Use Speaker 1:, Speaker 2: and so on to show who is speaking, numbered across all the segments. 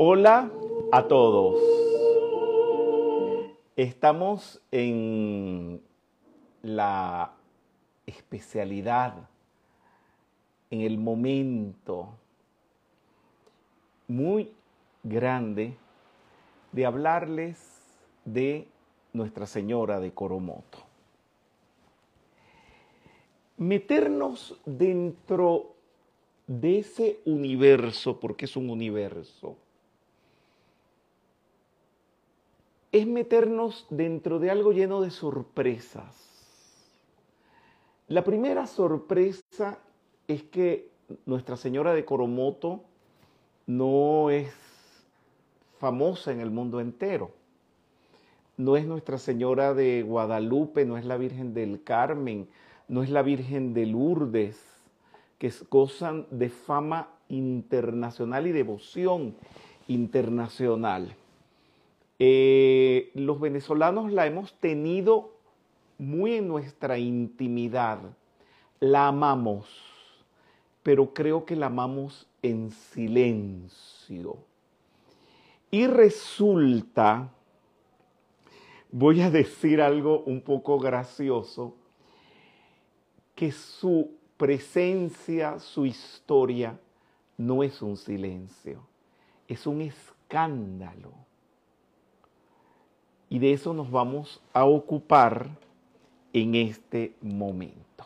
Speaker 1: Hola a todos. Estamos en la especialidad, en el momento muy grande de hablarles de Nuestra Señora de Coromoto. Meternos dentro de ese universo, porque es un universo, es meternos dentro de algo lleno de sorpresas. La primera sorpresa es que Nuestra Señora de Coromoto no es famosa en el mundo entero. No es Nuestra Señora de Guadalupe, no es la Virgen del Carmen, no es la Virgen de Lourdes, que gozan de fama internacional y devoción internacional. Eh, los venezolanos la hemos tenido muy en nuestra intimidad, la amamos, pero creo que la amamos en silencio. Y resulta, voy a decir algo un poco gracioso, que su presencia, su historia, no es un silencio, es un escándalo y de eso nos vamos a ocupar en este momento.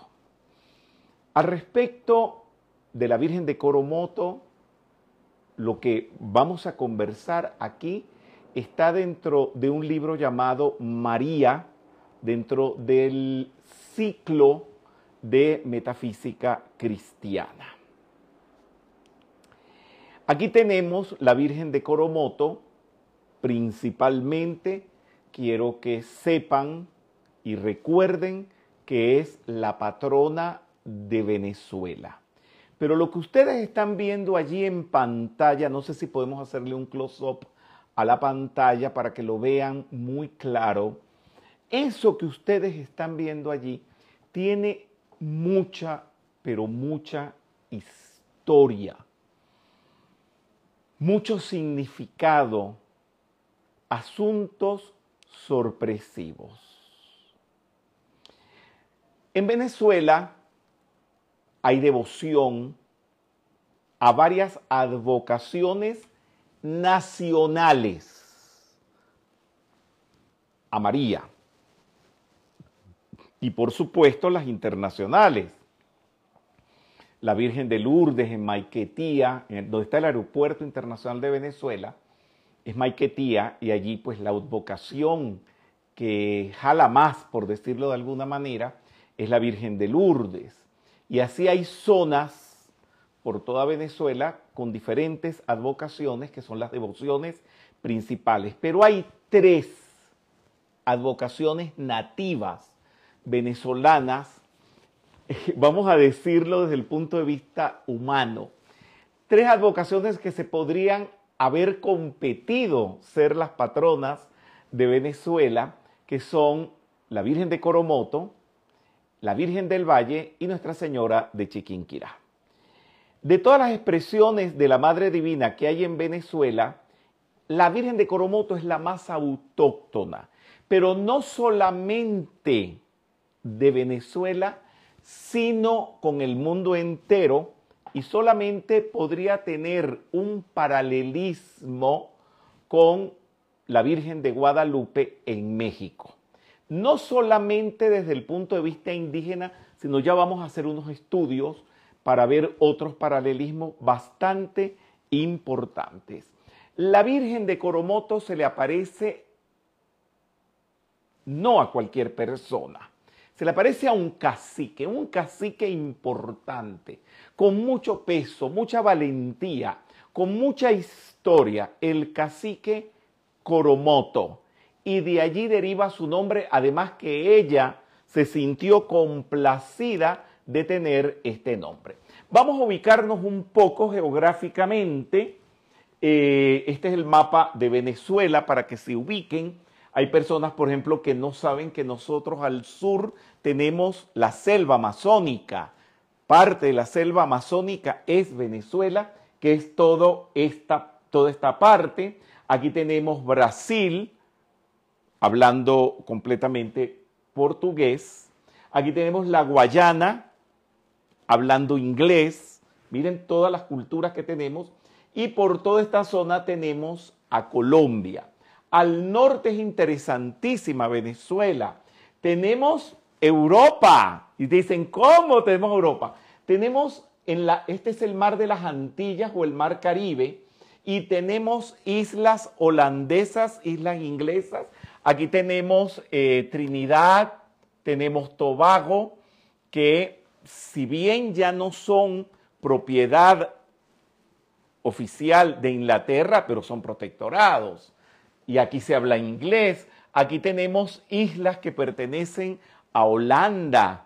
Speaker 1: Al respecto de la Virgen de Coromoto, lo que vamos a conversar aquí está dentro de un libro llamado María, dentro del ciclo de metafísica cristiana. Aquí tenemos la Virgen de Coromoto, principalmente quiero que sepan y recuerden que es la patrona de Venezuela. Pero lo que ustedes están viendo allí en pantalla, no sé si podemos hacerle un close-up a la pantalla para que lo vean muy claro. Eso que ustedes están viendo allí tiene mucha, pero mucha historia, mucho significado, asuntos sorpresivos. En Venezuela hay devoción a varias advocaciones nacionales a María y por supuesto las internacionales. La Virgen de Lourdes en Maiquetía, donde está el Aeropuerto Internacional de Venezuela, es Maiquetía y allí pues la advocación que jala más, por decirlo de alguna manera, es la Virgen de Lourdes. Y así hay zonas por toda Venezuela con diferentes advocaciones que son las devociones principales. Pero hay tres advocaciones nativas venezolanas, vamos a decirlo desde el punto de vista humano. Tres advocaciones que se podrían haber competido ser las patronas de Venezuela, que son la Virgen de Coromoto, la Virgen del Valle y Nuestra Señora de Chiquinquirá. De todas las expresiones de la Madre Divina que hay en Venezuela, la Virgen de Coromoto es la más autóctona, pero no solamente de Venezuela, sino con el mundo entero, y solamente podría tener un paralelismo con la Virgen de Guadalupe en México. No solamente desde el punto de vista indígena, sino ya vamos a hacer unos estudios para ver otros paralelismos bastante importantes. La Virgen de Coromoto se le aparece no a cualquier persona, se le aparece a un cacique, un cacique importante, con mucho peso, mucha valentía, con mucha historia, el cacique Coromoto. Y de allí deriva su nombre, además que ella se sintió complacida de tener este nombre. Vamos a ubicarnos un poco geográficamente. Eh, este es el mapa de Venezuela para que se ubiquen. Hay personas, por ejemplo, que no saben que nosotros al sur tenemos la selva amazónica, parte de la selva amazónica es Venezuela, que es toda esta toda esta parte. Aquí tenemos Brasil, hablando completamente portugués. Aquí tenemos la Guayana, hablando inglés. Miren todas las culturas que tenemos. Y por toda esta zona tenemos a Colombia. Al norte es interesantísima Venezuela. Tenemos Europa. Y dicen, ¿cómo tenemos Europa? Tenemos en la, este es el mar de las Antillas o el mar Caribe, y tenemos islas holandesas, islas inglesas. Aquí tenemos eh, Trinidad, tenemos Tobago, que si bien ya no son propiedad oficial de Inglaterra, pero son protectorados. Y aquí se habla inglés. Aquí tenemos islas que pertenecen a Holanda.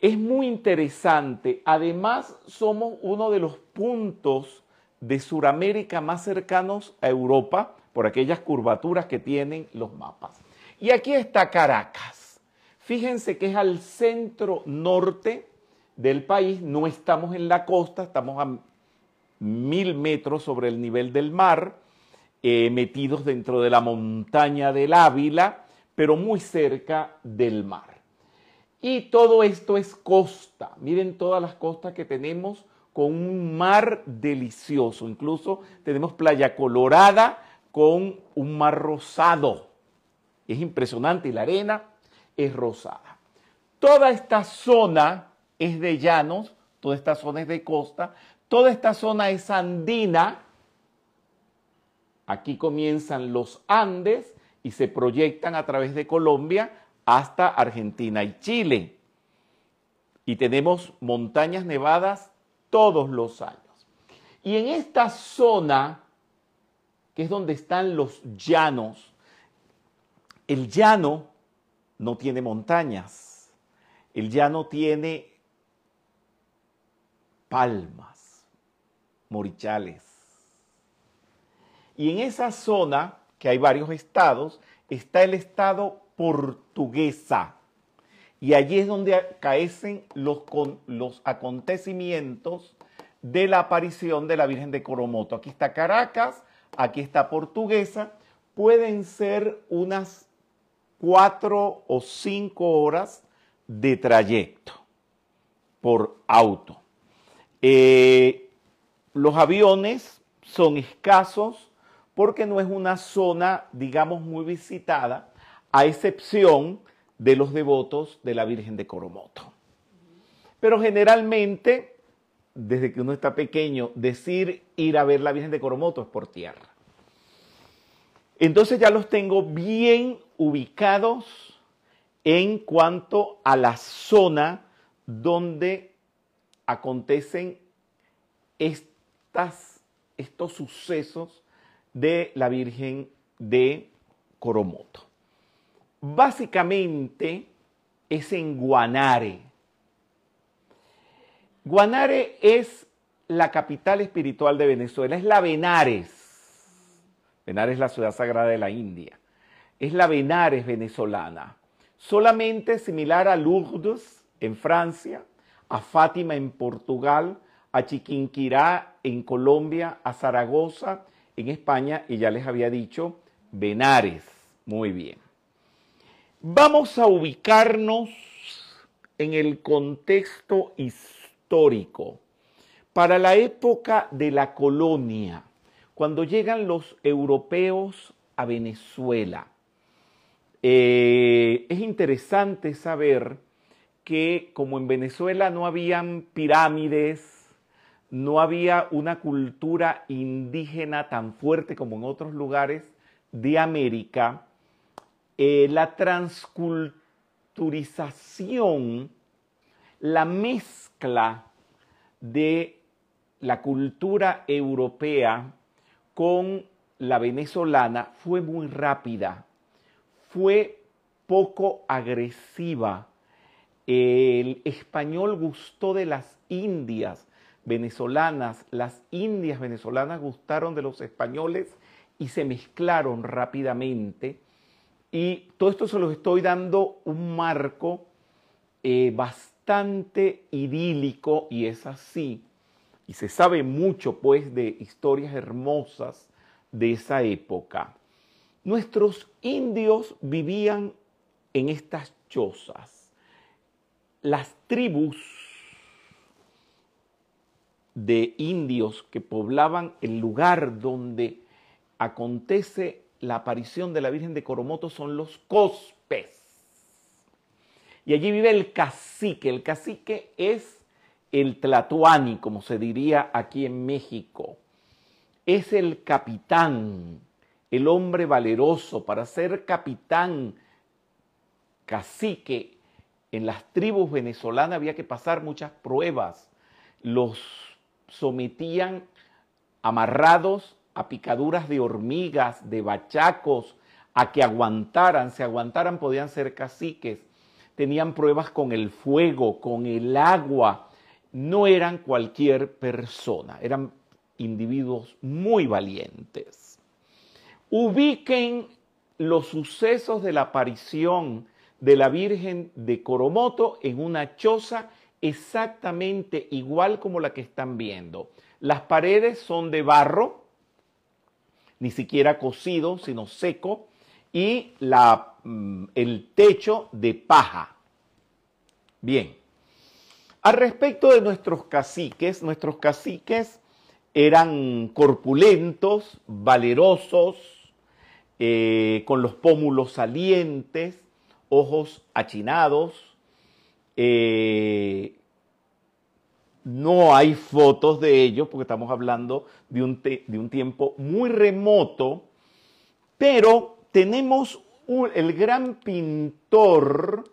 Speaker 1: Es muy interesante. Además, somos uno de los puntos de Sudamérica más cercanos a Europa por aquellas curvaturas que tienen los mapas. Y aquí está Caracas. Fíjense que es al centro norte del país, no estamos en la costa, estamos a mil metros sobre el nivel del mar, eh, metidos dentro de la montaña del Ávila, pero muy cerca del mar. Y todo esto es costa. Miren todas las costas que tenemos con un mar delicioso. Incluso tenemos Playa Colorada con un mar rosado. Es impresionante y la arena es rosada. Toda esta zona es de llanos, toda esta zona es de costa, toda esta zona es andina. Aquí comienzan los Andes y se proyectan a través de Colombia hasta Argentina y Chile. Y tenemos montañas nevadas todos los años. Y en esta zona, que es donde están los llanos, el llano no tiene montañas, el llano tiene palmas, morichales. Y en esa zona, que hay varios estados, está el estado portuguesa. Y allí es donde acaecen los, los acontecimientos de la aparición de la Virgen de Coromoto. Aquí está Caracas, aquí está Portuguesa. Pueden ser unas cuatro o cinco horas de trayecto por auto. Eh, los aviones son escasos porque no es una zona, digamos, muy visitada, a excepción de los devotos de la Virgen de Coromoto. Pero generalmente, desde que uno está pequeño, decir ir a ver la Virgen de Coromoto es por tierra. Entonces ya los tengo bien ubicados en cuanto a la zona donde acontecen estos sucesos de la Virgen de Coromoto. Básicamente es en Guanare. Guanare es la capital espiritual de Venezuela, es la Benares. Benares es la ciudad sagrada de la India. Es la Benares venezolana. Solamente similar a Lourdes en Francia, a Fátima en Portugal, a Chiquinquirá en Colombia, a Zaragoza en España y ya les había dicho Benares. Muy bien. Vamos a ubicarnos en el contexto histórico. Para la época de la colonia, cuando llegan los europeos a Venezuela, eh, es interesante saber que como en Venezuela no habían pirámides, no había una cultura indígena tan fuerte como en otros lugares de América, eh, la transculturización, la mezcla de la cultura europea con la venezolana fue muy rápida, fue poco agresiva. El español gustó de las indias venezolanas, las indias venezolanas gustaron de los españoles y se mezclaron rápidamente. Y todo esto se los estoy dando un marco eh, bastante idílico, y es así, y se sabe mucho pues de historias hermosas de esa época. Nuestros indios vivían en estas chozas. Las tribus de indios que poblaban el lugar donde acontece la aparición de la Virgen de Coromoto son los cospes. Y allí vive el cacique. El cacique es el tlatoani, como se diría aquí en México. Es el capitán, el hombre valeroso. Para ser capitán, cacique, en las tribus venezolanas había que pasar muchas pruebas. Los sometían amarrados a picaduras de hormigas, de bachacos, a que aguantaran, si aguantaran podían ser caciques, tenían pruebas con el fuego, con el agua, no eran cualquier persona, eran individuos muy valientes. Ubiquen los sucesos de la aparición de la Virgen de Coromoto en una choza exactamente igual como la que están viendo. Las paredes son de barro, ni siquiera cocido, sino seco, y la, mm, el techo de paja. Bien. Al respecto de nuestros caciques, nuestros caciques eran corpulentos, valerosos, eh, con los pómulos salientes, ojos achinados, eh, no hay fotos de ellos porque estamos hablando de un, de un tiempo muy remoto, pero tenemos el gran pintor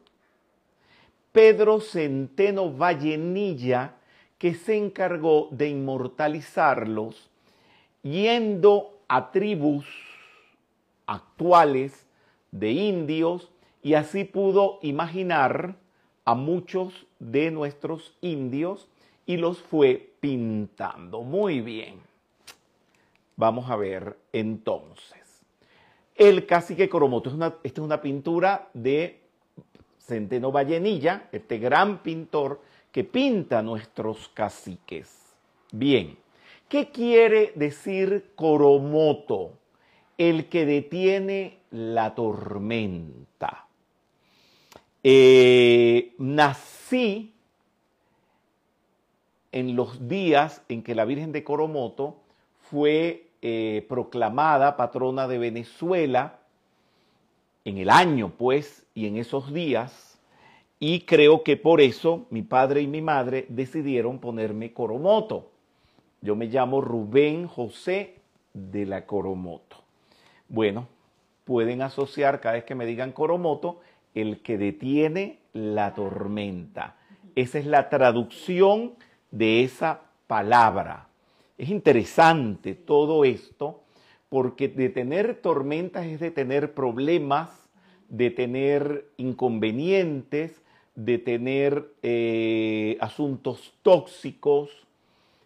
Speaker 1: Pedro Centeno Vallenilla que se encargó de inmortalizarlos yendo a tribus actuales de indios y así pudo imaginar a muchos de nuestros indios y los fue pintando. Muy bien. Vamos a ver entonces. El cacique Coromoto. Es una, esta es una pintura de Centeno Vallenilla, este gran pintor que pinta nuestros caciques. Bien. ¿Qué quiere decir Coromoto? El que detiene la tormenta. Eh, nací en los días en que la Virgen de Coromoto fue eh, proclamada patrona de Venezuela, en el año pues, y en esos días, y creo que por eso mi padre y mi madre decidieron ponerme Coromoto. Yo me llamo Rubén José de la Coromoto. Bueno, pueden asociar cada vez que me digan Coromoto el que detiene la tormenta. Esa es la traducción de esa palabra. Es interesante todo esto porque detener tormentas es detener problemas, detener inconvenientes, detener eh, asuntos tóxicos.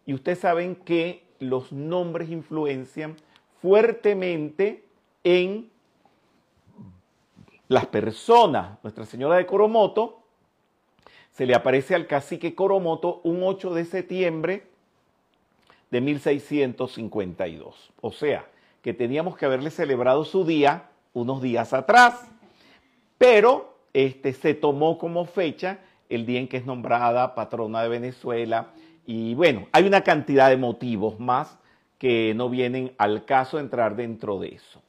Speaker 1: Y ustedes saben que los nombres influencian fuertemente en las personas. Nuestra Señora de Coromoto se le aparece al cacique Coromoto un 8 de septiembre de 1652. O sea, que teníamos que haberle celebrado su día unos días atrás, pero este, se tomó como fecha el día en que es nombrada patrona de Venezuela. Y bueno, hay una cantidad de motivos más que no vienen al caso entrar dentro de eso.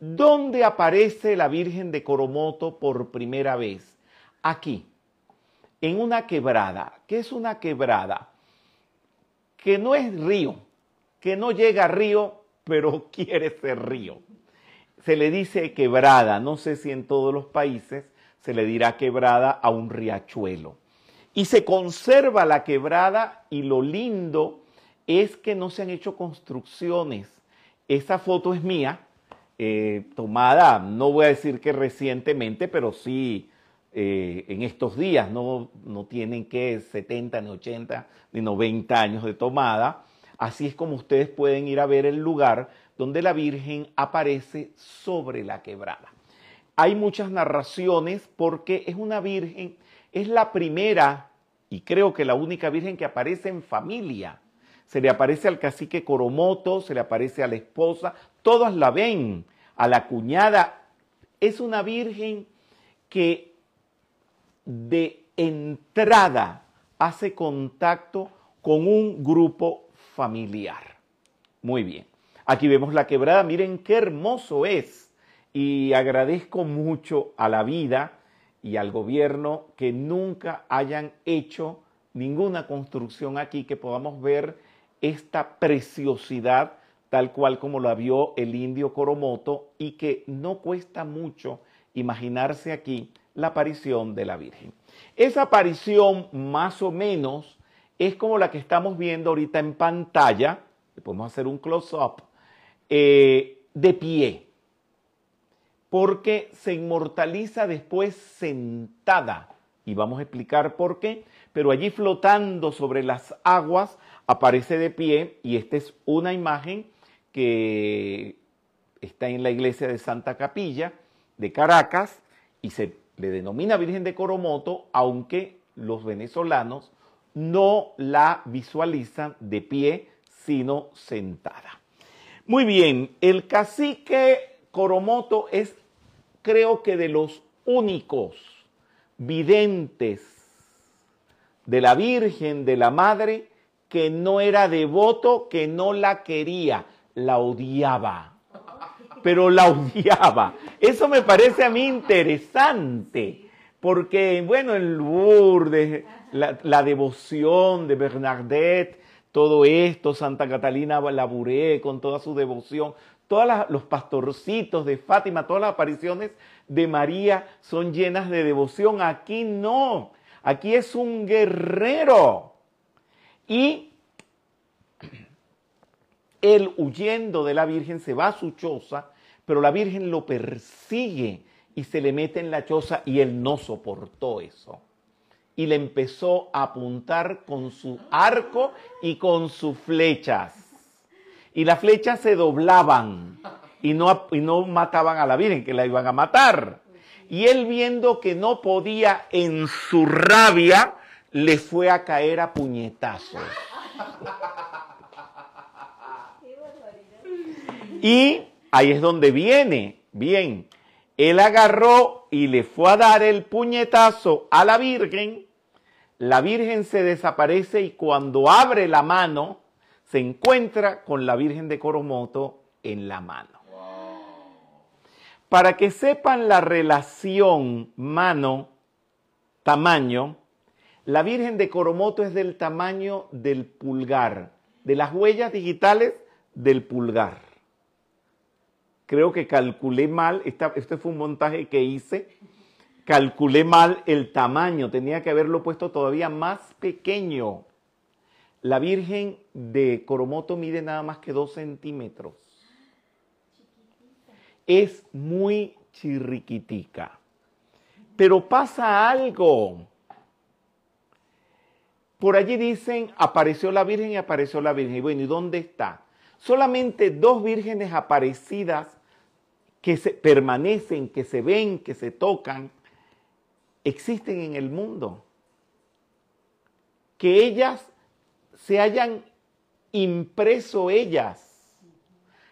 Speaker 1: ¿Dónde aparece la Virgen de Coromoto por primera vez? Aquí, en una quebrada. ¿Qué es una quebrada? Que no es río, que no llega a río, pero quiere ser río. Se le dice quebrada, no sé si en todos los países se le dirá quebrada a un riachuelo. Y se conserva la quebrada y lo lindo es que no se han hecho construcciones. Esa foto es mía, eh, tomada, no voy a decir que recientemente, pero sí eh, en estos días, no, no tienen que 70, ni 80, ni 90 años de tomada. Así es como ustedes pueden ir a ver el lugar donde la Virgen aparece sobre la quebrada. Hay muchas narraciones porque es una Virgen, es la primera y creo que la única Virgen que aparece en familia. se le aparece al cacique Coromoto, se le aparece a la esposa, todas la ven, a la cuñada. Es una virgen que de entrada hace contacto con un grupo familiar. Muy bien. Aquí vemos la quebrada, miren qué hermoso es. Y agradezco mucho a la vida y al gobierno que nunca hayan hecho ninguna construcción aquí que podamos ver esta preciosidad tal cual como la vio el indio Coromoto y que no cuesta mucho imaginarse aquí la aparición de la Virgen. Esa aparición más o menos es como la que estamos viendo ahorita en pantalla, podemos hacer un close-up, eh, de pie, porque se inmortaliza después sentada, y vamos a explicar por qué, pero allí flotando sobre las aguas aparece de pie y esta es una imagen que está en la iglesia de Santa Capilla de Caracas y se le denomina Virgen de Coromoto, aunque los venezolanos no la visualizan de pie, sino sentada. Muy bien, el cacique Coromoto es creo que de los únicos videntes de la Virgen, de la Madre, que no era devoto, que no la quería, la odiaba. Pero la odiaba. Eso me parece a mí interesante, porque, bueno, el Lourdes, la, la devoción de Bernadette, todo esto, Santa Catalina Labouré con toda su devoción, todos los pastorcitos de Fátima, todas las apariciones de María son llenas de devoción. Aquí no, aquí es un guerrero y él huyendo de la Virgen se va a su choza, pero la Virgen lo persigue y se le mete en la choza y él no soportó eso. Y le empezó a apuntar con su arco y con sus flechas. Y las flechas se doblaban y no, y no mataban a la Virgen, que la iban a matar. Y él viendo que no podía en su rabia, le fue a caer a puñetazos. Y ahí es donde viene, bien, él agarró y le fue a dar el puñetazo a la Virgen, la Virgen se desaparece y cuando abre la mano, se encuentra con la Virgen de Coromoto en la mano. Para que sepan la relación mano-tamaño, la Virgen de Coromoto es del tamaño del pulgar, de las huellas digitales del pulgar. Creo que calculé mal, este fue un montaje que hice, calculé mal el tamaño, tenía que haberlo puesto todavía más pequeño. La Virgen de Coromoto mide nada más que dos centímetros. Es muy chirriquitica. Pero pasa algo. Por allí dicen, apareció la Virgen y apareció la Virgen. Y bueno, ¿y dónde está? Solamente dos vírgenes aparecidas que se permanecen, que se ven, que se tocan, existen en el mundo. Que ellas se hayan impreso ellas,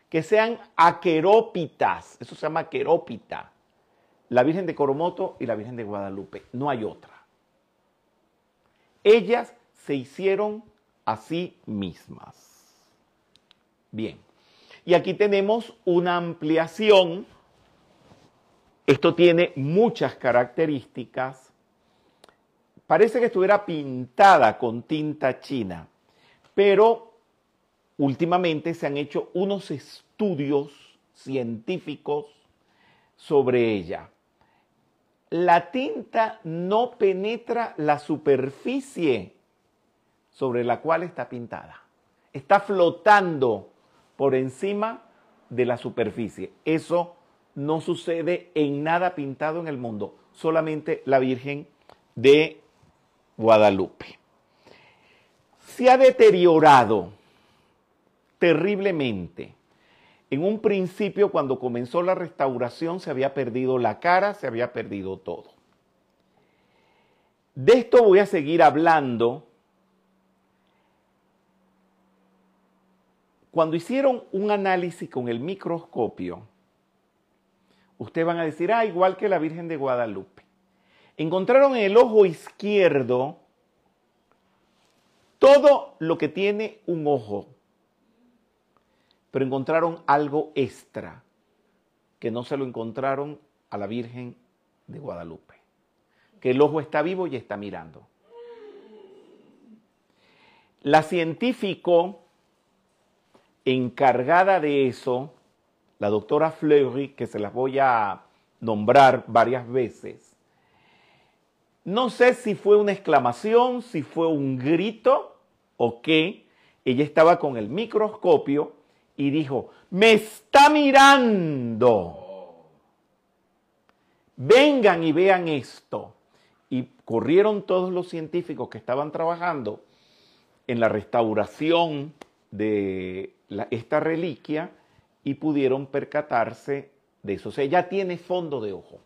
Speaker 1: que sean aquerópitas, eso se llama aquerópita, la Virgen de Coromoto y la Virgen de Guadalupe, no hay otra. Ellas se hicieron a sí mismas. Bien, y aquí tenemos una ampliación. Esto tiene muchas características. Parece que estuviera pintada con tinta china, pero últimamente se han hecho unos estudios científicos sobre ella. La tinta no penetra la superficie sobre la cual está pintada. Está flotando por encima de la superficie. Eso no sucede en nada pintado en el mundo, solamente la Virgen de Guadalupe. Se ha deteriorado terriblemente. En un principio, cuando comenzó la restauración, se había perdido la cara, se había perdido todo. De esto voy a seguir hablando cuando hicieron un análisis con el microscopio, ustedes van a decir, ah, igual que la Virgen de Guadalupe. Encontraron en el ojo izquierdo todo lo que tiene un ojo, pero encontraron algo extra que no se lo encontraron a la Virgen de Guadalupe, que el ojo está vivo y está mirando. La científico encargada de eso, la doctora Fleury, que se las voy a nombrar varias veces, no sé si fue una exclamación, si fue un grito o qué, ella estaba con el microscopio y dijo, me está mirando. Vengan y vean esto. Y corrieron todos los científicos que estaban trabajando en la restauración de esta reliquia y pudieron percatarse de eso. O sea, ya tiene fondo de ojo.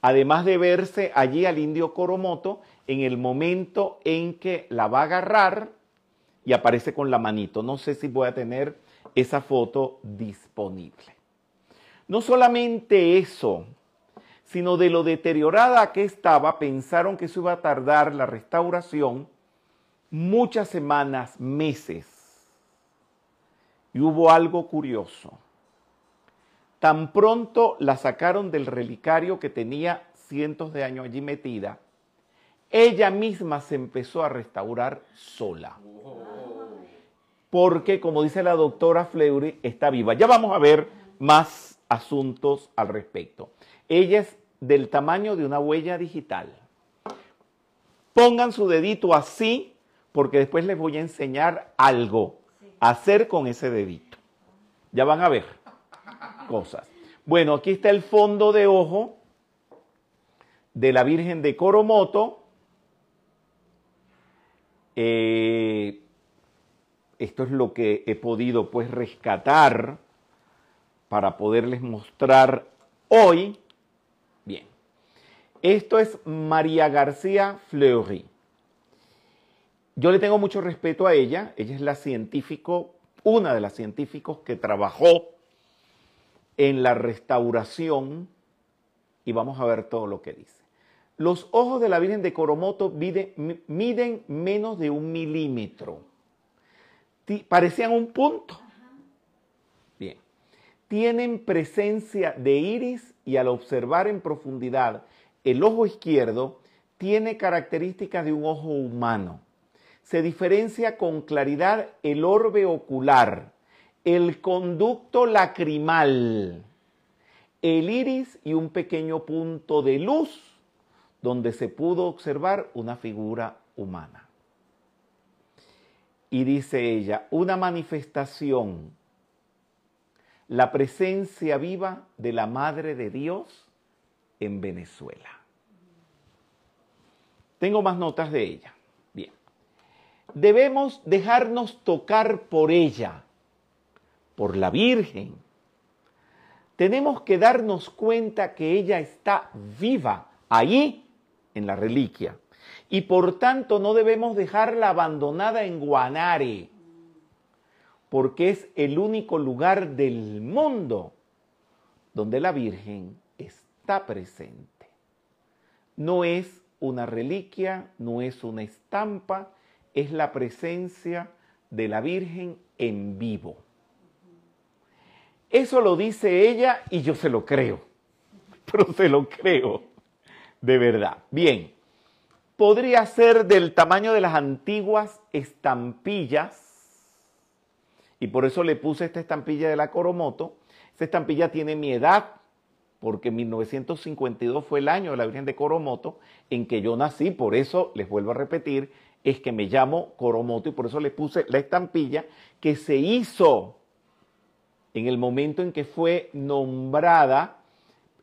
Speaker 1: Además de verse allí al indio Coromoto en el momento en que la va a agarrar y aparece con la manito. No sé si voy a tener esa foto disponible. No solamente eso, sino de lo deteriorada que estaba, pensaron que se iba a tardar la restauración muchas semanas, meses. Y hubo algo curioso. Tan pronto la sacaron del relicario que tenía cientos de años allí metida, ella misma se empezó a restaurar sola porque, como dice la doctora Fleury, está viva. Ya vamos a ver más asuntos al respecto. Ella es del tamaño de una huella digital. Pongan su dedito así, porque después les voy a enseñar algo hacer con ese dedito. Ya van a ver cosas. Bueno, aquí está el fondo de ojo de la Virgen de Coromoto. Eh, esto es lo que he podido pues rescatar para poderles mostrar hoy. Bien, esto es María García Fleury. Yo le tengo mucho respeto a ella, ella es la científico, una de las científicos que trabajó en la restauración y vamos a ver todo lo que dice. Los ojos de la Virgen de Coromoto miden, miden menos de un milímetro parecían un punto. Bien. Tienen presencia de iris y al observar en profundidad el ojo izquierdo tiene características de un ojo humano. Se diferencia con claridad el orbe ocular, el conducto lacrimal, el iris y un pequeño punto de luz donde se pudo observar una figura humana. Y dice ella, una manifestación, la presencia viva de la Madre de Dios en Venezuela. Tengo más notas de ella. Debemos dejarnos tocar por ella, por la Virgen. Tenemos que darnos cuenta que ella está viva ahí en la reliquia y por tanto no debemos dejarla abandonada en Guanare, porque es el único lugar del mundo donde la Virgen está presente. No es una reliquia, no es una estampa, es la presencia de la Virgen en vivo. Eso lo dice ella y yo se lo creo, pero se lo creo, de verdad. Bien, podría ser del tamaño de las antiguas estampillas, y por eso le puse esta estampilla de la Coromoto. Esta estampilla tiene mi edad, porque 1952 fue el año de la Virgen de Coromoto en que yo nací, por eso les vuelvo a repetir, es que me llamo Coromoto y por eso le puse la estampilla que se hizo en el momento en que fue nombrada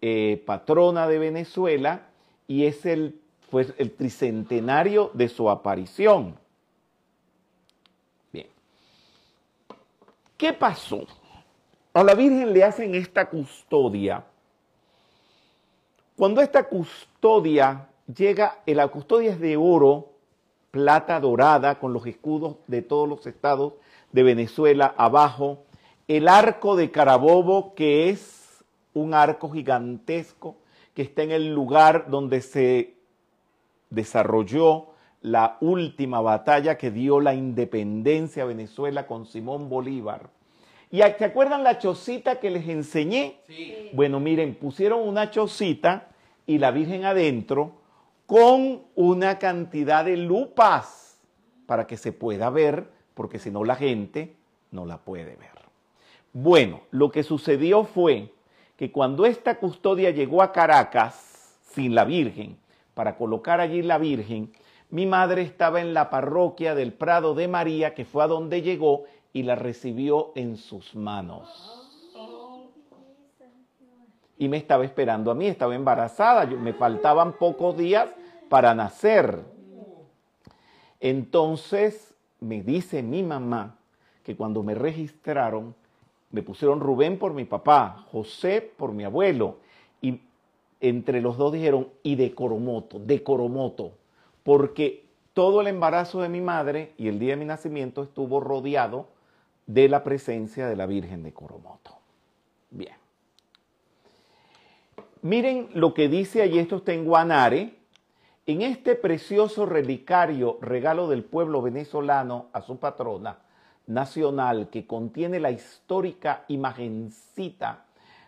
Speaker 1: eh, patrona de Venezuela y es el fue el tricentenario de su aparición. Bien. ¿Qué pasó? A la Virgen le hacen esta custodia. Cuando esta custodia llega, eh, la custodia es de oro, plata dorada, con los escudos de todos los estados de Venezuela abajo, el arco de Carabobo, que es un arco gigantesco que está en el lugar donde se desarrolló la última batalla que dio la independencia a Venezuela con Simón Bolívar. ¿Y se acuerdan la chocita que les enseñé? Sí. Bueno, miren, pusieron una chocita y la Virgen adentro con una cantidad de lupas para que se pueda ver, porque si no la gente no la puede ver. Bueno, lo que sucedió fue que cuando esta custodia llegó a Caracas sin la Virgen, para colocar allí la Virgen, mi madre estaba en la parroquia del Prado de María, que fue a donde llegó, y la recibió en sus manos. Y me estaba esperando a mí, estaba embarazada, me faltaban pocos días para nacer. Entonces me dice mi mamá que cuando me registraron, me pusieron Rubén por mi papá, José por mi abuelo, y entre los dos dijeron, y de Coromoto, de Coromoto, porque todo el embarazo de mi madre y el día de mi nacimiento estuvo rodeado de la presencia de la Virgen de Coromoto. Bien. Miren lo que dice allí, esto está en Guanare, en este precioso relicario, regalo del pueblo venezolano a su patrona nacional, que contiene la histórica imagencita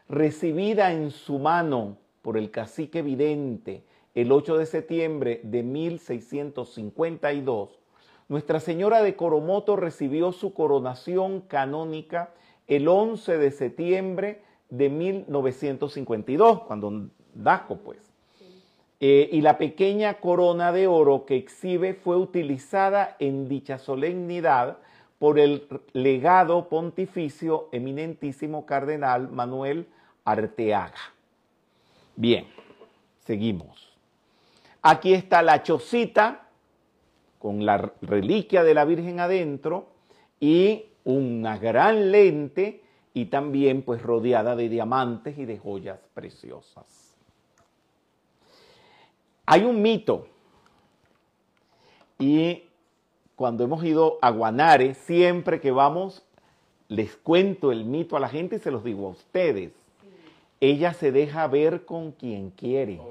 Speaker 1: recibida en su mano por el cacique vidente el 8 de septiembre de 1652, nuestra Señora de Coromoto recibió su coronación canónica el 11 de septiembre de 1952, cuando Dasco, pues. Eh, y la pequeña corona de oro que exhibe fue utilizada en dicha solemnidad por el legado pontificio eminentísimo cardenal Manuel Arteaga. Bien, seguimos. Aquí está la chocita con la reliquia de la Virgen adentro y una gran lente y también pues rodeada de diamantes y de joyas preciosas. Hay un mito y cuando hemos ido a Guanare, siempre que vamos, les cuento el mito a la gente y se los digo a ustedes. Ella se deja ver con quien quiere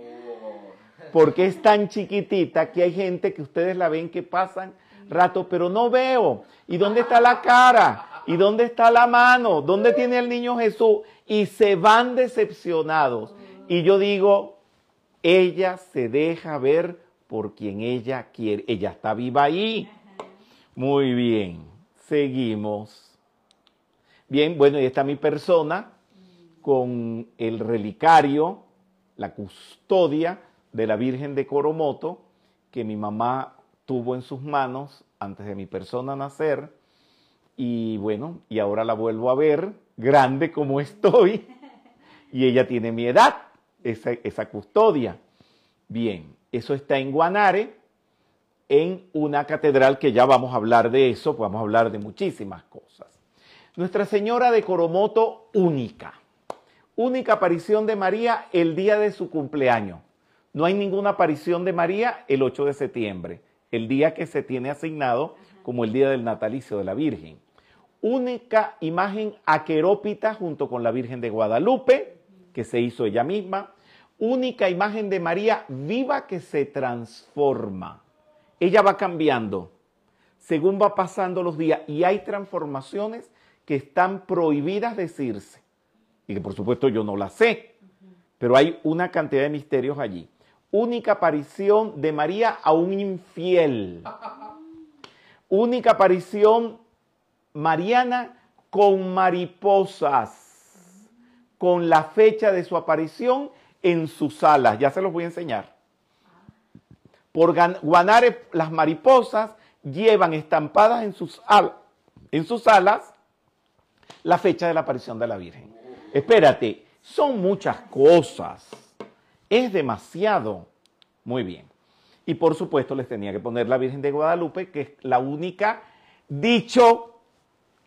Speaker 1: porque es tan chiquitita que hay gente que ustedes la ven que pasan rato, pero no veo. ¿Y dónde está la cara? ¿Y dónde está la mano? ¿Dónde tiene el niño Jesús? Y se van decepcionados. Y yo digo, ella se deja ver por quien ella quiere. Ella está viva ahí. Muy bien, seguimos. Bien, bueno, y está mi persona con el relicario, la custodia de la Virgen de Coromoto que mi mamá tuvo en sus manos antes de mi persona nacer. Y bueno, y ahora la vuelvo a ver, grande como estoy, y ella tiene mi edad, esa, esa custodia. Bien, eso está en Guanare, en una catedral que ya vamos a hablar de eso, vamos a hablar de muchísimas cosas. Nuestra Señora de Coromoto, única. Única aparición de María el día de su cumpleaños. No hay ninguna aparición de María el 8 de septiembre, el día que se tiene asignado como el día del natalicio de la Virgen. Única imagen aquerópita junto con la Virgen de Guadalupe, que se hizo ella misma. Única imagen de María viva que se transforma. Ella va cambiando según va pasando los días y hay transformaciones que están prohibidas decirse. Y que por supuesto yo no las sé, pero hay una cantidad de misterios allí única aparición de María a un infiel. Única aparición mariana con mariposas, con la fecha de su aparición en sus alas. Ya se los voy a enseñar. Por Guanare, las mariposas llevan estampadas en sus, en sus alas la fecha de la aparición de la Virgen. Espérate, son muchas cosas. Es demasiado. Muy bien. Y por supuesto les tenía que poner la Virgen de Guadalupe, que es la única, dicho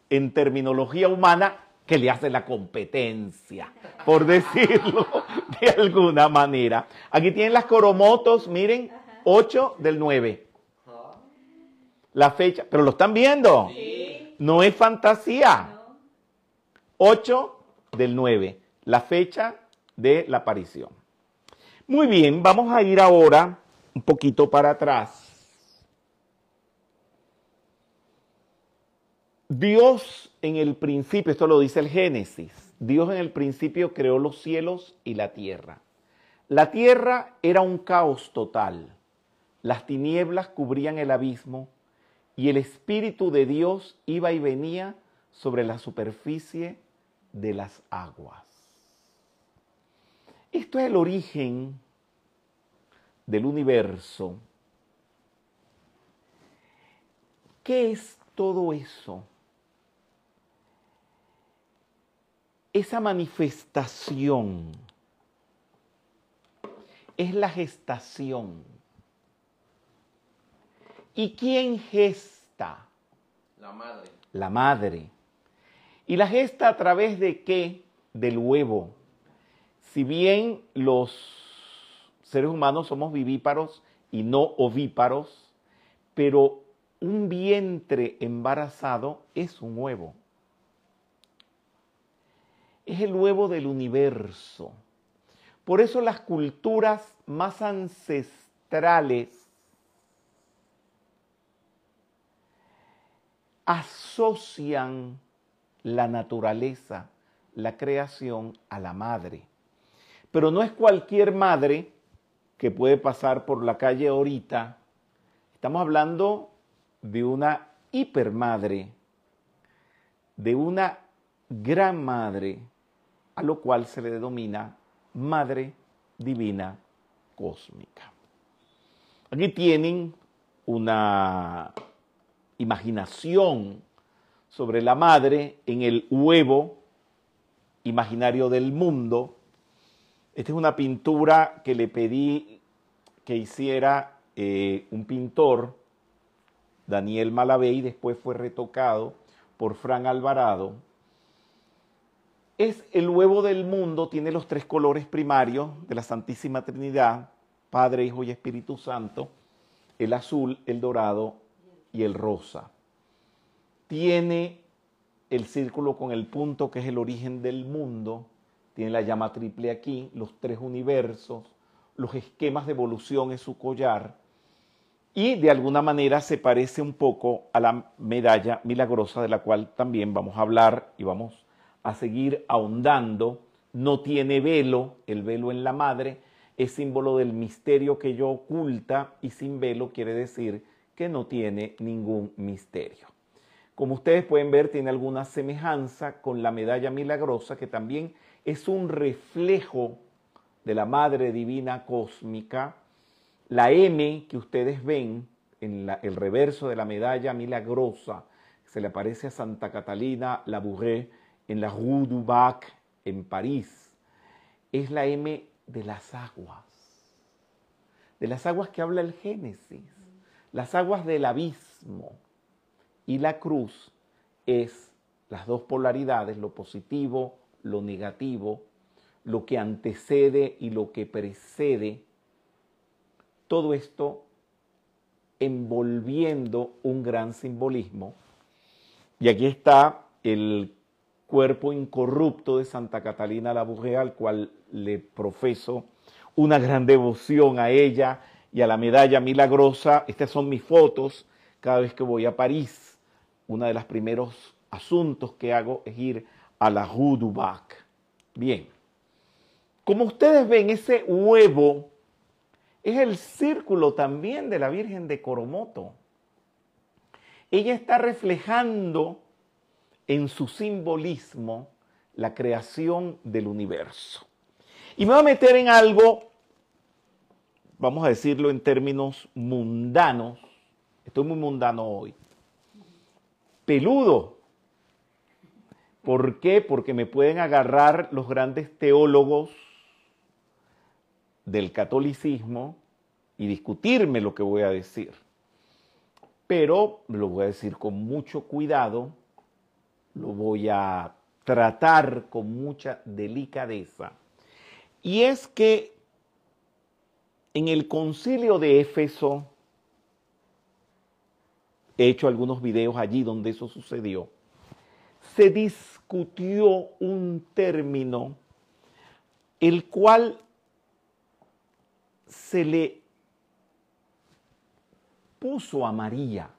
Speaker 1: en terminología humana, que le hace la competencia, por decirlo de alguna manera. Aquí tienen las coromotos, miren, 8 del 9. La fecha, pero lo están viendo. No es fantasía. 8 del 9, la fecha de la aparición. Muy bien, vamos a ir ahora un poquito para atrás. Dios en el principio, esto lo dice el Génesis, Dios en el principio creó los cielos y la tierra. La tierra era un caos total. Las tinieblas cubrían el abismo y el Espíritu de Dios iba y venía sobre la superficie de las aguas. Esto es el origen del universo. ¿Qué es todo eso? Esa manifestación es la gestación. ¿Y quién gesta?
Speaker 2: La madre.
Speaker 1: La madre. ¿Y la gesta a través de qué? Del huevo. Si bien los seres humanos somos vivíparos y no ovíparos, pero un vientre embarazado es un huevo. Es el huevo del universo. Por eso las culturas más ancestrales asocian la naturaleza, la creación a la madre. Pero no es cualquier madre que puede pasar por la calle ahorita. Estamos hablando de una hipermadre, de una gran madre, a lo cual se le denomina Madre Divina Cósmica. Aquí tienen una imaginación sobre la madre en el huevo imaginario del mundo. Esta es una pintura que le pedí que hiciera eh, un pintor, Daniel Malavé, y después fue retocado por Fran Alvarado. Es el huevo del mundo, tiene los tres colores primarios de la Santísima Trinidad, Padre, Hijo y Espíritu Santo, el azul, el dorado y el rosa. Tiene el círculo con el punto que es el origen del mundo, tiene la llama triple aquí, los tres universos, los esquemas de evolución en su collar y de alguna manera se parece un poco a la medalla milagrosa de la cual también vamos a hablar y vamos a seguir ahondando. No tiene velo, el velo en la madre es símbolo del misterio que ella oculta y sin velo quiere decir que no tiene ningún misterio. Como ustedes pueden ver, tiene alguna semejanza con la medalla milagrosa, que también es un reflejo de la Madre Divina Cósmica. La M que ustedes ven en el reverso de la medalla milagrosa, se le aparece a Santa Catalina Labouré en la Rue du Bac, en París, es la M de las aguas, de las aguas que habla el Génesis las aguas del abismo y la cruz es las dos polaridades, lo positivo, lo negativo, lo que antecede y lo que precede. Todo esto envolviendo un gran simbolismo. Y aquí está el cuerpo incorrupto de Santa Catalina la al cual le profeso una gran devoción a ella y a la medalla milagrosa. Estas son mis fotos cada vez que voy a París. Uno de los primeros asuntos que hago es ir a la Rue du Bac. Bien, como ustedes ven, ese huevo es el círculo también de la Virgen de Coromoto. Ella está reflejando en su simbolismo la creación del universo. Y me voy a meter en algo vamos a decirlo en términos mundanos, estoy muy mundano hoy, peludo. ¿Por qué? Porque me pueden agarrar los grandes teólogos del catolicismo y discutirme lo que voy a decir. Pero lo voy a decir con mucho cuidado, lo voy a tratar con mucha delicadeza. Y es que en el concilio de Éfeso, he hecho algunos videos allí donde eso sucedió, se discutió un término el cual se le puso a María,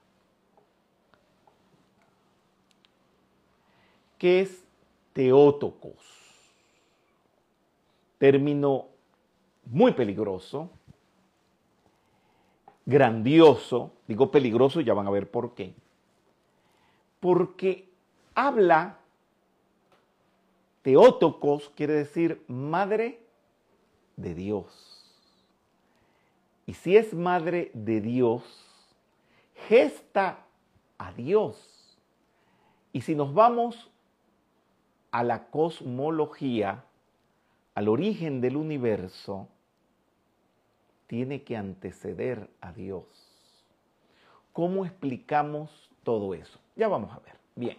Speaker 1: que es Teótocos, término muy peligroso, grandioso, digo peligroso, ya van a ver por qué, porque habla, Teótocos quiere decir madre de Dios. Y si es madre de Dios, gesta a Dios. Y si nos vamos a la cosmología, al origen del universo, tiene que anteceder a Dios. ¿Cómo explicamos todo eso? Ya vamos a ver. Bien.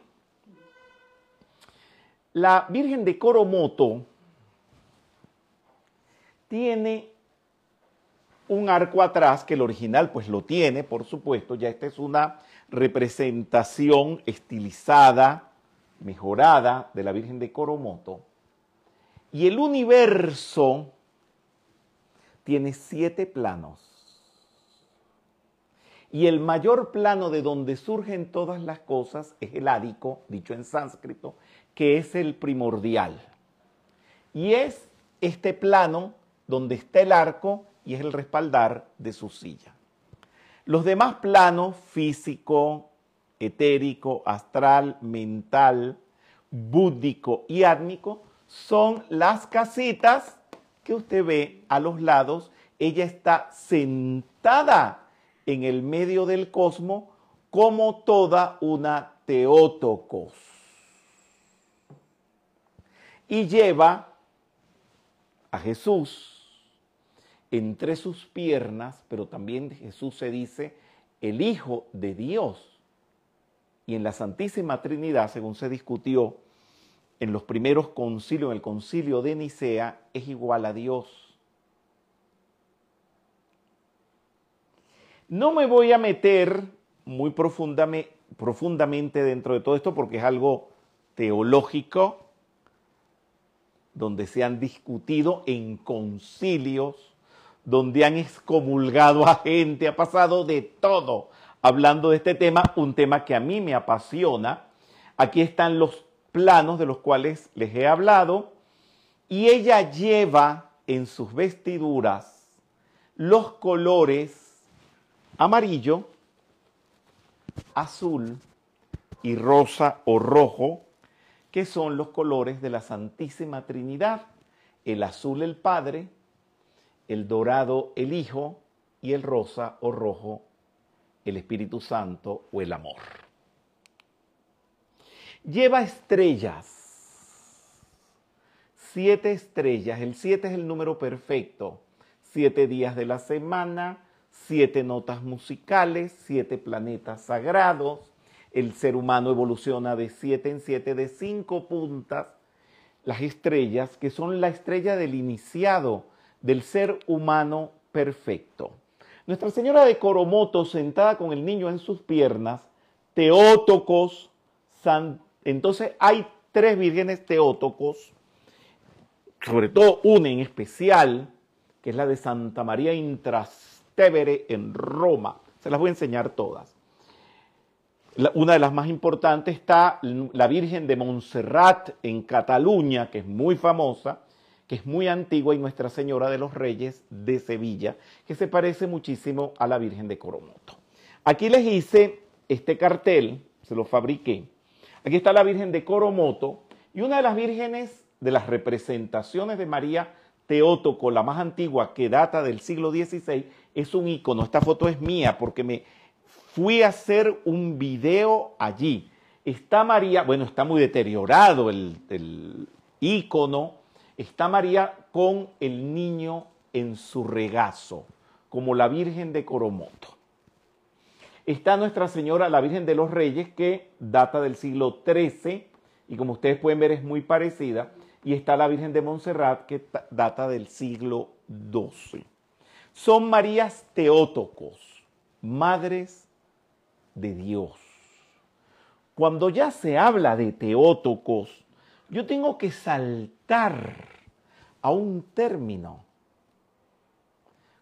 Speaker 1: La Virgen de Coromoto tiene un arco atrás que el original pues lo tiene, por supuesto, ya esta es una representación estilizada, mejorada de la Virgen de Coromoto. Y el universo tiene siete planos. Y el mayor plano de donde surgen todas las cosas es el ádico, dicho en sánscrito, que es el primordial. Y es este plano donde está el arco y es el respaldar de su silla. Los demás planos, físico, etérico, astral, mental, búdico y átmico, son las casitas que usted ve a los lados. Ella está sentada en el medio del cosmos como toda una teótocos. Y lleva a Jesús entre sus piernas, pero también Jesús se dice el Hijo de Dios. Y en la Santísima Trinidad, según se discutió en los primeros concilios, en el concilio de Nicea, es igual a Dios. No me voy a meter muy profundamente, profundamente dentro de todo esto porque es algo teológico, donde se han discutido en concilios donde han excomulgado a gente, ha pasado de todo hablando de este tema, un tema que a mí me apasiona. Aquí están los planos de los cuales les he hablado y ella lleva en sus vestiduras los colores amarillo, azul y rosa o rojo, que son los colores de la Santísima Trinidad. El azul el Padre, el dorado el Hijo y el rosa o rojo el Espíritu Santo o el amor. Lleva estrellas, siete estrellas, el siete es el número perfecto, siete días de la semana, siete notas musicales, siete planetas sagrados, el ser humano evoluciona de siete en siete, de cinco puntas, las estrellas, que son la estrella del iniciado, del ser humano perfecto. Nuestra Señora de Coromoto, sentada con el niño en sus piernas, Teótocos, entonces hay tres vírgenes Teótocos, sobre todo una en especial, que es la de Santa María Intrastevere en Roma. Se las voy a enseñar todas. una de las más importantes está la Virgen de Montserrat en Cataluña, que es muy famosa, que es muy antigua, y Nuestra Señora de los Reyes de Sevilla, que se parece muchísimo a la Virgen de Coromoto. Aquí les hice este cartel, se lo fabriqué. Aquí está la Virgen de Coromoto y una de las vírgenes de las representaciones de María Teótoco, la más antigua que data del siglo XVI, es un icono. Esta foto es mía porque me fui a hacer un video allí. Está María, bueno, está muy deteriorado el, el icono, está María con el niño en su regazo, como la Virgen de Coromoto. Está Nuestra Señora, la Virgen de los Reyes, que data del siglo XIII, y como ustedes pueden ver es muy parecida, y está la Virgen de Montserrat, que data del siglo XII. Son Marías Teótocos, madres de Dios. cuando ya se habla de Teótocos, yo tengo que saltar a un término.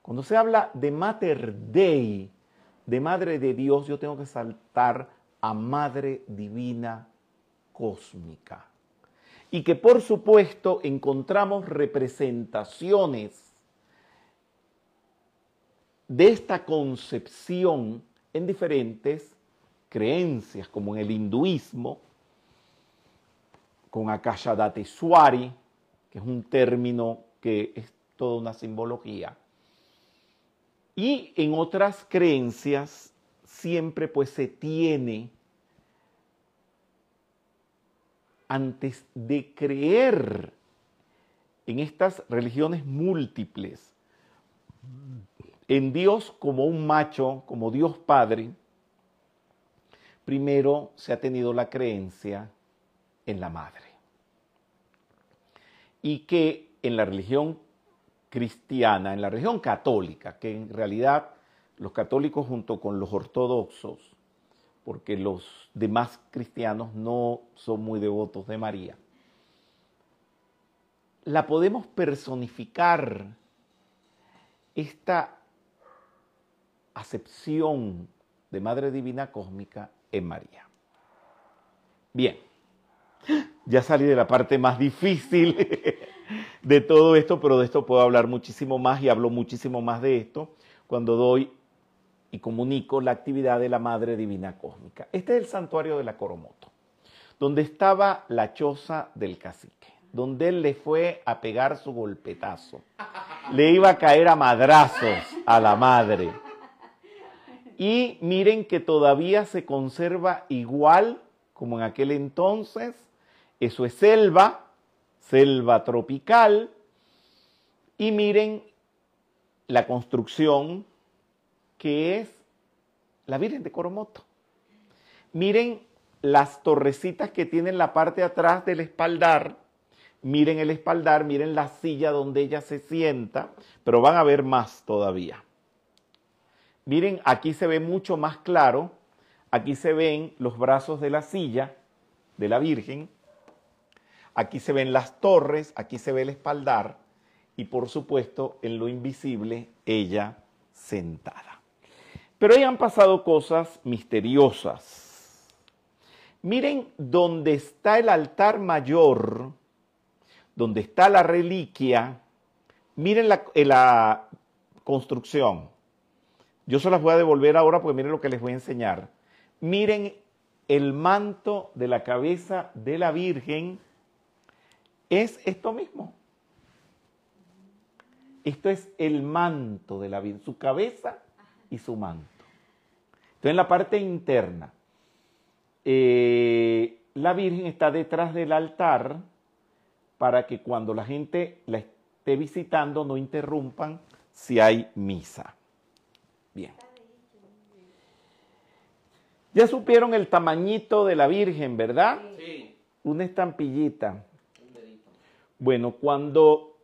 Speaker 1: Cuando se habla de Mater Dei, de Madre de Dios, yo tengo que saltar a Madre Divina Cósmica. Y que por supuesto encontramos representaciones de esta concepción en diferentes creencias, como en el hinduismo, con Akashadatiswari, que es un término que es toda una simbología. Y en otras creencias siempre pues se tiene antes de creer en estas religiones múltiples, en Dios como un macho, como Dios Padre, primero se ha tenido la creencia en la madre. Y que en la religión cristiana, en la religión católica, que en realidad los católicos junto con los ortodoxos, porque los demás cristianos no son muy devotos de María, la podemos personificar esta acepción de Madre Divina Cósmica en María. Bien, ya salí de la parte más difícil de todo esto, pero de esto puedo hablar muchísimo más y hablo muchísimo más de esto cuando doy y comunico la actividad de la Madre Divina Cósmica. Este es el santuario de la Coromoto, donde estaba la choza del cacique, donde él le fue a pegar su golpetazo. Le iba a caer a madrazos a la madre. Y miren que todavía se conserva igual como en aquel entonces. Eso es selva, selva tropical. Y miren la construcción que es la Virgen de Coromoto. Miren las torrecitas que tiene en la parte de atrás del espaldar. Miren el espaldar, miren la silla donde ella se sienta, pero van a ver más todavía. Miren, aquí se ve mucho más claro. Aquí se ven los brazos de la silla de la Virgen. Aquí se ven las torres, aquí se ve el espaldar y por supuesto en lo invisible ella sentada. Pero ahí han pasado cosas misteriosas. Miren donde está el altar mayor, donde está la reliquia, miren la, la construcción. Yo se las voy a devolver ahora porque miren lo que les voy a enseñar. Miren el manto de la cabeza de la Virgen. Es esto mismo. Esto es el manto de la Virgen, su cabeza y su manto. Entonces en la parte interna, eh, la Virgen está detrás del altar para que cuando la gente la esté visitando no interrumpan si hay misa. Bien. Ya supieron el tamañito de la Virgen, ¿verdad? Sí. Una estampillita. Bueno, cuando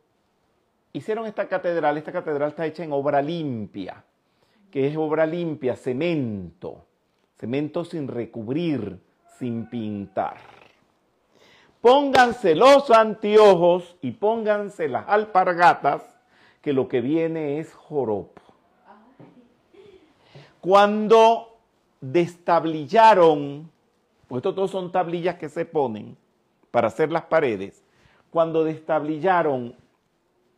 Speaker 1: hicieron esta catedral, esta catedral está hecha en obra limpia, que es obra limpia, cemento, cemento sin recubrir, sin pintar. Pónganse los anteojos y pónganse las alpargatas, que lo que viene es joropo. Cuando destablillaron, pues estos todos son tablillas que se ponen para hacer las paredes, cuando destablillaron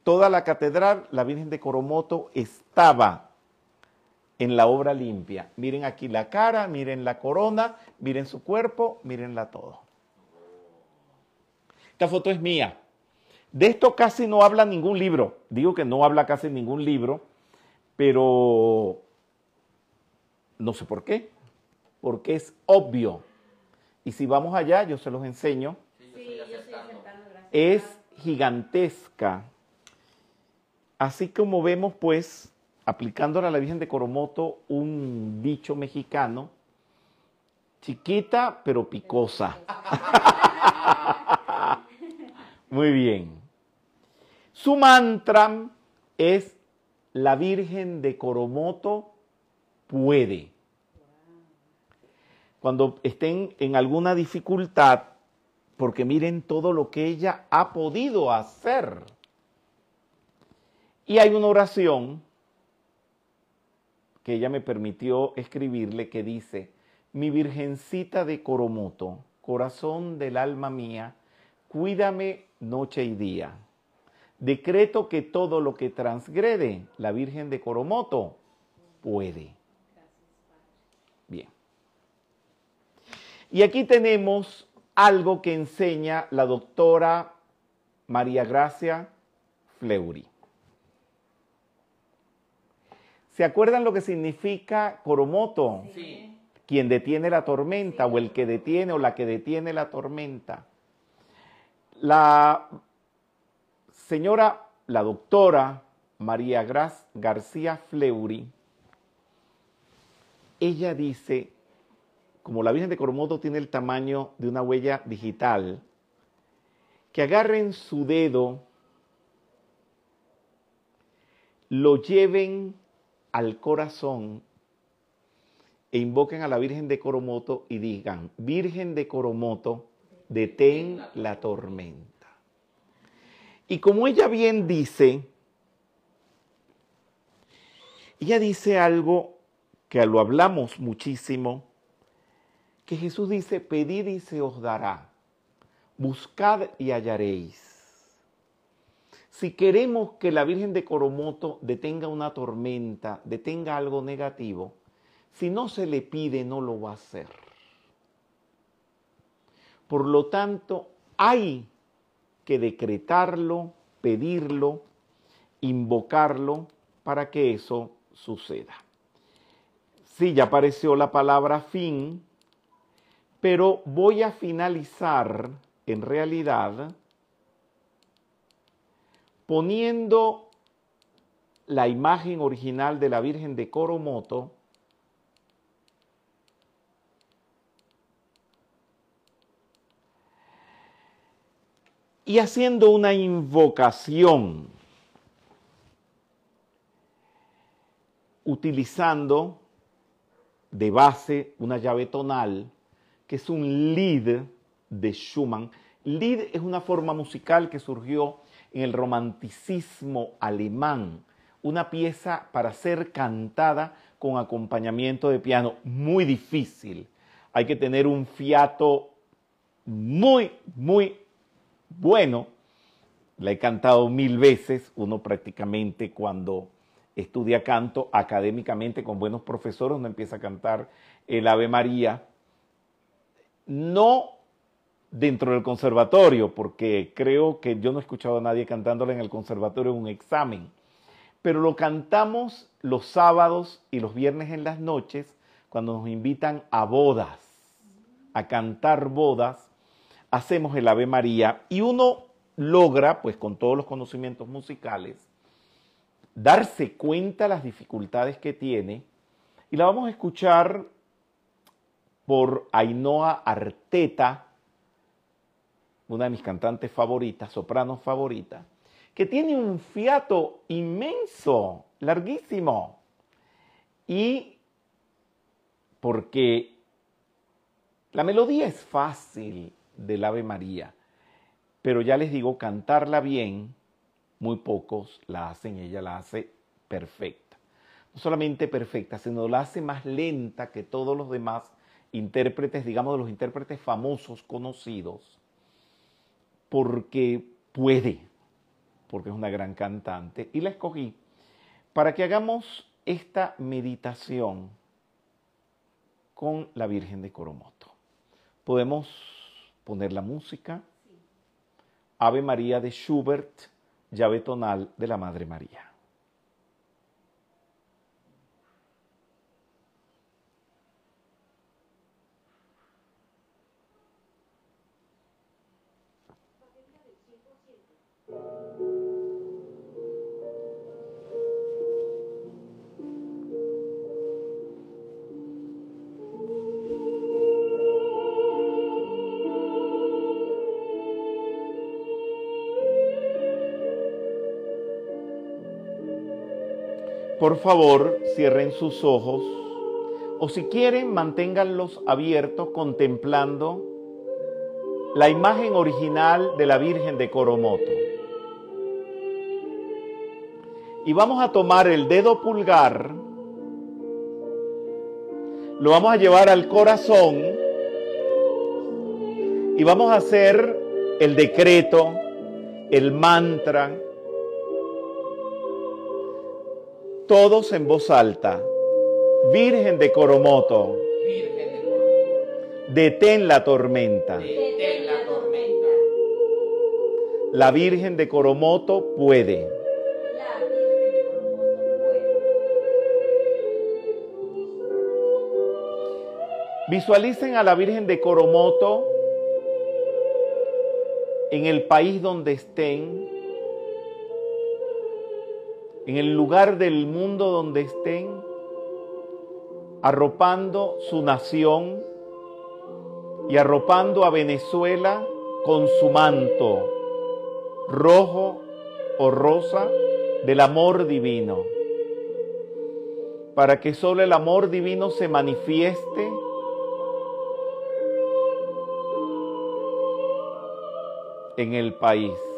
Speaker 1: toda la catedral, la Virgen de Coromoto estaba en la obra limpia. Miren aquí la cara, miren la corona, miren su cuerpo, mírenla todo. Esta foto es mía. De esto casi no habla ningún libro. Digo que no habla casi ningún libro, pero no sé por qué, porque es obvio. Y si vamos allá, yo se los enseño. Es gigantesca. Así como vemos, pues, aplicándole a la Virgen de Coromoto un dicho mexicano, chiquita pero picosa. Muy bien. Su mantra es la Virgen de Coromoto puede. cuando estén en alguna dificultad, porque miren todo lo que ella ha podido hacer. Y hay una oración que ella me permitió escribirle que dice, mi Virgencita de Coromoto, corazón del alma mía, cuídame noche y día. Decreto que todo lo que transgrede la Virgen de Coromoto puede. Bien. Y aquí tenemos algo que enseña la doctora María Gracia Fleury. ¿Se acuerdan lo que significa Coromoto? Sí. Quien detiene la tormenta o el que detiene o la que detiene la tormenta. La señora, la doctora María García Fleury, ella dice como la Virgen de Coromoto tiene el tamaño de una huella digital, que agarren su dedo, lo lleven al corazón e invoquen a la Virgen de Coromoto y digan, Virgen de Coromoto, detén la tormenta. Y como ella bien dice, ella dice algo que lo hablamos muchísimo, que Jesús dice, pedid y se os dará, buscad y hallaréis. Si queremos que la Virgen de Coromoto detenga una tormenta, detenga algo negativo, si no se le pide, no lo va a hacer. Por lo tanto, hay que decretarlo, pedirlo, invocarlo para que eso suceda. Sí, ya apareció la palabra fin, pero voy a finalizar en realidad poniendo la imagen original de la Virgen de Coromoto y haciendo una invocación utilizando de base una llave tonal que es un Lied de Schumann. Lied es una forma musical que surgió en el romanticismo alemán, una pieza para ser cantada con acompañamiento de piano, muy difícil. Hay que tener un fiato muy, muy bueno. La he cantado mil veces, uno prácticamente cuando estudia canto académicamente con buenos profesores, uno empieza a cantar el Ave María no dentro del conservatorio, porque creo que yo no he escuchado a nadie cantándola en el conservatorio en un examen, pero lo cantamos los sábados y los viernes en las noches cuando nos invitan a bodas, a cantar bodas, hacemos el Ave María y uno logra, pues con todos los conocimientos musicales, darse cuenta las dificultades que tiene y la vamos a escuchar por Ainhoa Arteta, una de mis cantantes favoritas, soprano favorita, que tiene un fiato inmenso, larguísimo. Y porque la melodía es fácil del Ave María, pero ya les digo, cantarla bien, muy pocos la hacen, ella la hace perfecta. No solamente perfecta, sino la hace más lenta que todos los demás intérpretes, digamos, de los intérpretes famosos, conocidos, porque puede, porque es una gran cantante, y la escogí para que hagamos esta meditación con la Virgen de Coromoto. Podemos poner la música, Ave María de Schubert, llave tonal de la Madre María. Por favor, cierren sus ojos. O si quieren, manténganlos abiertos contemplando la imagen original de la Virgen de Coromoto. Y vamos a tomar el dedo pulgar, lo vamos a llevar al corazón. Y vamos a hacer el decreto, el mantra, todos en voz alta. Virgen de Coromoto, detén la tormenta. La Virgen de Coromoto puede. Visualicen a la Virgen de Coromoto en el país donde estén, en el lugar del mundo donde estén, arropando su nación y arropando a Venezuela con su manto rojo o rosa del amor divino, para que solo el amor divino se manifieste en el país.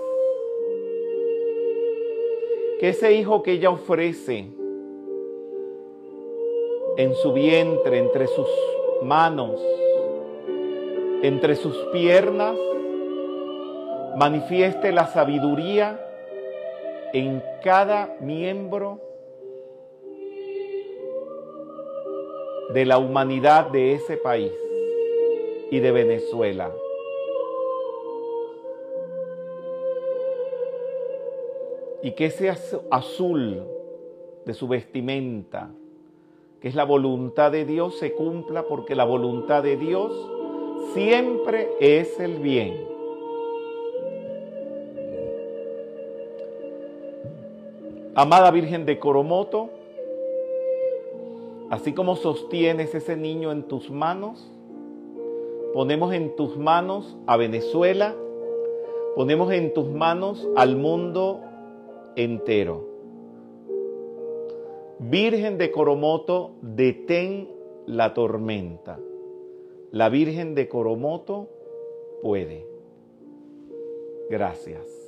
Speaker 1: Que ese hijo que ella ofrece en su vientre, entre sus manos, entre sus piernas, manifieste la sabiduría en cada miembro de la humanidad de ese país y de Venezuela. Y que ese azul de su vestimenta, que es la voluntad de Dios, se cumpla porque la voluntad de Dios siempre es el bien. Amada Virgen de Coromoto, así como sostienes ese niño en tus manos, ponemos en tus manos a Venezuela, ponemos en tus manos al mundo entero. Virgen de Coromoto, detén la tormenta. La Virgen de Coromoto puede. Gracias.